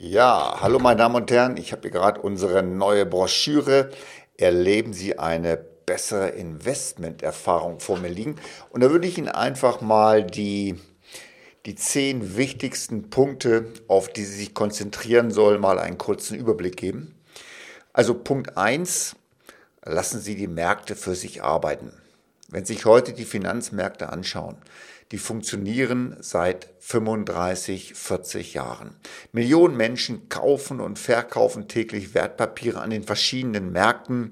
Ja, hallo meine Damen und Herren, ich habe hier gerade unsere neue Broschüre. Erleben Sie eine bessere Investmenterfahrung vor mir liegen. Und da würde ich Ihnen einfach mal die, die zehn wichtigsten Punkte, auf die Sie sich konzentrieren sollen, mal einen kurzen Überblick geben. Also Punkt 1, lassen Sie die Märkte für sich arbeiten. Wenn Sie sich heute die Finanzmärkte anschauen, die funktionieren seit 35, 40 Jahren. Millionen Menschen kaufen und verkaufen täglich Wertpapiere an den verschiedenen Märkten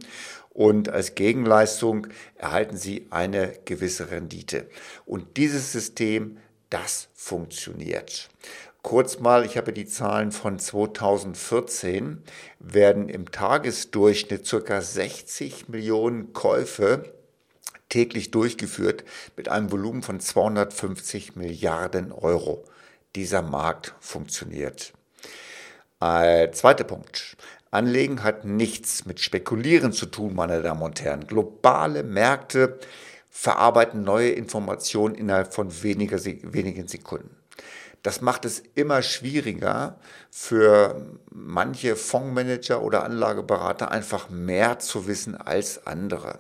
und als Gegenleistung erhalten sie eine gewisse Rendite. Und dieses System, das funktioniert. Kurz mal, ich habe die Zahlen von 2014, werden im Tagesdurchschnitt circa 60 Millionen Käufe täglich durchgeführt mit einem Volumen von 250 Milliarden Euro. Dieser Markt funktioniert. Äh, zweiter Punkt. Anlegen hat nichts mit Spekulieren zu tun, meine Damen und Herren. Globale Märkte verarbeiten neue Informationen innerhalb von weniger, wenigen Sekunden. Das macht es immer schwieriger für manche Fondsmanager oder Anlageberater einfach mehr zu wissen als andere.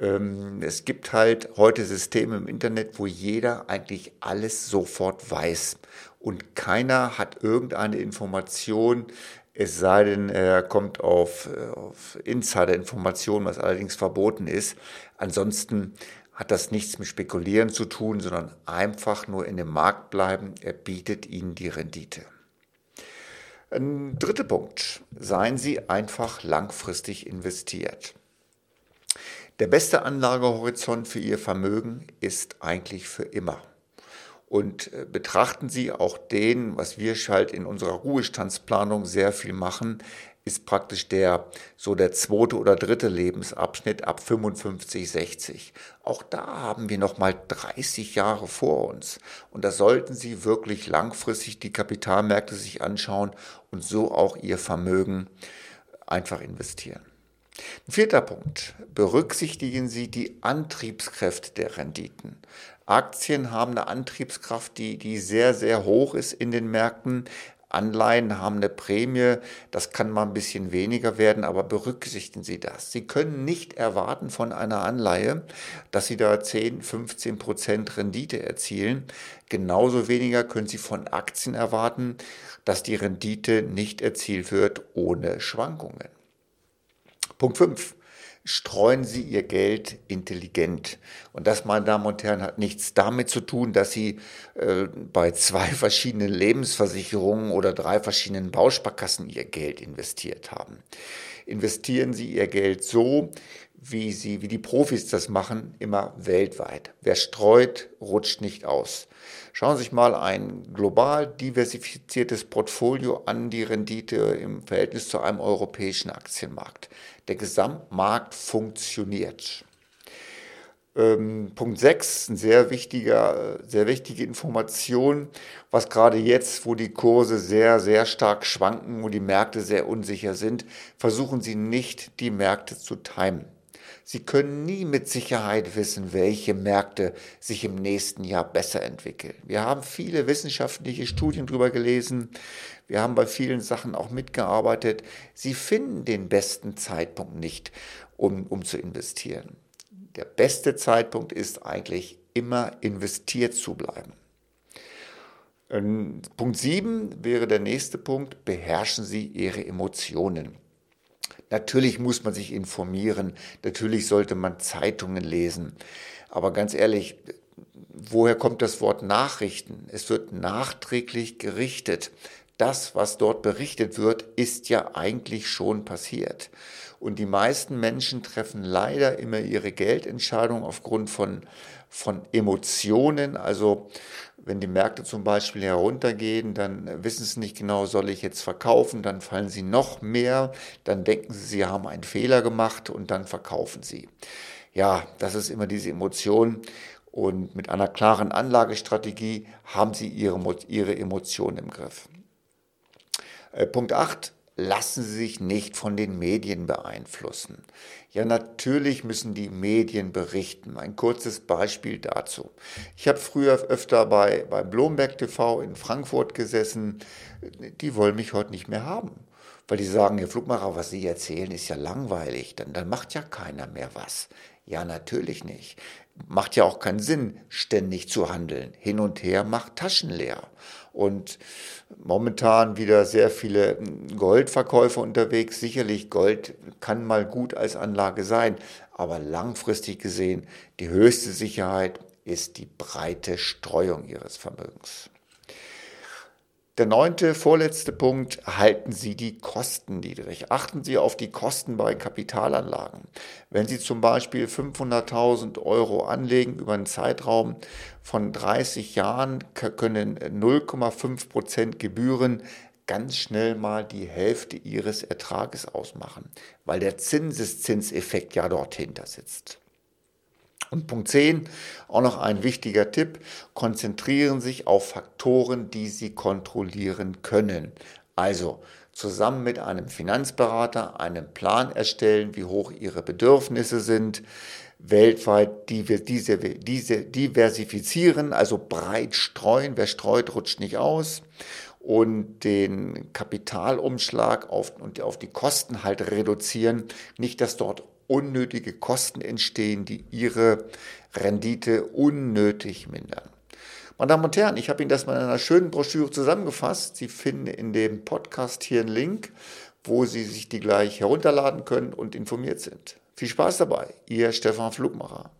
Ähm, es gibt halt heute Systeme im Internet, wo jeder eigentlich alles sofort weiß und keiner hat irgendeine Information, es sei denn, er kommt auf, auf Insider-Informationen, was allerdings verboten ist. Ansonsten hat das nichts mit Spekulieren zu tun, sondern einfach nur in dem Markt bleiben. Er bietet Ihnen die Rendite. Ein dritter Punkt. Seien Sie einfach langfristig investiert. Der beste Anlagehorizont für Ihr Vermögen ist eigentlich für immer. Und äh, betrachten Sie auch den, was wir halt in unserer Ruhestandsplanung sehr viel machen, ist praktisch der, so der zweite oder dritte Lebensabschnitt ab 55, 60. Auch da haben wir nochmal 30 Jahre vor uns. Und da sollten Sie wirklich langfristig die Kapitalmärkte sich anschauen und so auch Ihr Vermögen einfach investieren. Vierter Punkt. Berücksichtigen Sie die Antriebskräfte der Renditen. Aktien haben eine Antriebskraft, die, die sehr, sehr hoch ist in den Märkten. Anleihen haben eine Prämie, das kann mal ein bisschen weniger werden, aber berücksichtigen Sie das. Sie können nicht erwarten von einer Anleihe, dass Sie da 10, 15 Prozent Rendite erzielen. Genauso weniger können Sie von Aktien erwarten, dass die Rendite nicht erzielt wird ohne Schwankungen. Punkt 5. Streuen Sie Ihr Geld intelligent. Und das, meine Damen und Herren, hat nichts damit zu tun, dass Sie äh, bei zwei verschiedenen Lebensversicherungen oder drei verschiedenen Bausparkassen Ihr Geld investiert haben. Investieren Sie Ihr Geld so, wie sie, wie die Profis das machen, immer weltweit. Wer streut, rutscht nicht aus. Schauen Sie sich mal ein global diversifiziertes Portfolio an, die Rendite im Verhältnis zu einem europäischen Aktienmarkt. Der Gesamtmarkt funktioniert. Ähm, Punkt 6, eine sehr wichtiger, sehr wichtige Information, was gerade jetzt, wo die Kurse sehr, sehr stark schwanken, wo die Märkte sehr unsicher sind, versuchen Sie nicht, die Märkte zu timen. Sie können nie mit Sicherheit wissen, welche Märkte sich im nächsten Jahr besser entwickeln. Wir haben viele wissenschaftliche Studien darüber gelesen. Wir haben bei vielen Sachen auch mitgearbeitet. Sie finden den besten Zeitpunkt nicht, um, um zu investieren. Der beste Zeitpunkt ist eigentlich immer investiert zu bleiben. Punkt 7 wäre der nächste Punkt, beherrschen Sie Ihre Emotionen. Natürlich muss man sich informieren, natürlich sollte man Zeitungen lesen. Aber ganz ehrlich, woher kommt das Wort Nachrichten? Es wird nachträglich gerichtet. Das, was dort berichtet wird, ist ja eigentlich schon passiert. Und die meisten Menschen treffen leider immer ihre Geldentscheidung aufgrund von, von Emotionen. Also wenn die Märkte zum Beispiel heruntergehen, dann wissen sie nicht genau, soll ich jetzt verkaufen, dann fallen sie noch mehr, dann denken sie, sie haben einen Fehler gemacht und dann verkaufen sie. Ja, das ist immer diese Emotion. Und mit einer klaren Anlagestrategie haben sie ihre, ihre Emotionen im Griff. Äh, Punkt 8. lassen Sie sich nicht von den Medien beeinflussen. Ja, natürlich müssen die Medien berichten. Ein kurzes Beispiel dazu. Ich habe früher öfter bei, bei Blomberg TV in Frankfurt gesessen. Die wollen mich heute nicht mehr haben. Weil die sagen, Herr Flugmacher, was Sie erzählen, ist ja langweilig. Dann, dann macht ja keiner mehr was. Ja, natürlich nicht. Macht ja auch keinen Sinn, ständig zu handeln. Hin und her macht Taschen leer. Und momentan wieder sehr viele Goldverkäufer unterwegs. Sicherlich Gold kann mal gut als Anlage sein, aber langfristig gesehen die höchste Sicherheit ist die breite Streuung ihres Vermögens. Der neunte, vorletzte Punkt, halten Sie die Kosten niedrig. Achten Sie auf die Kosten bei Kapitalanlagen. Wenn Sie zum Beispiel 500.000 Euro anlegen über einen Zeitraum von 30 Jahren, können 0,5 Prozent Gebühren ganz schnell mal die Hälfte Ihres Ertrages ausmachen, weil der Zinseszinseffekt ja dort hinter sitzt. Und Punkt 10, auch noch ein wichtiger Tipp, konzentrieren sich auf Faktoren, die Sie kontrollieren können. Also zusammen mit einem Finanzberater einen Plan erstellen, wie hoch Ihre Bedürfnisse sind, weltweit diversifizieren, also breit streuen. Wer streut, rutscht nicht aus. Und den Kapitalumschlag auf, und auf die Kosten halt reduzieren. Nicht, dass dort unnötige Kosten entstehen, die ihre Rendite unnötig mindern. Meine Damen und Herren, ich habe Ihnen das mal in einer schönen Broschüre zusammengefasst. Sie finden in dem Podcast hier einen Link, wo Sie sich die gleich herunterladen können und informiert sind. Viel Spaß dabei, Ihr Stefan Flugmacher.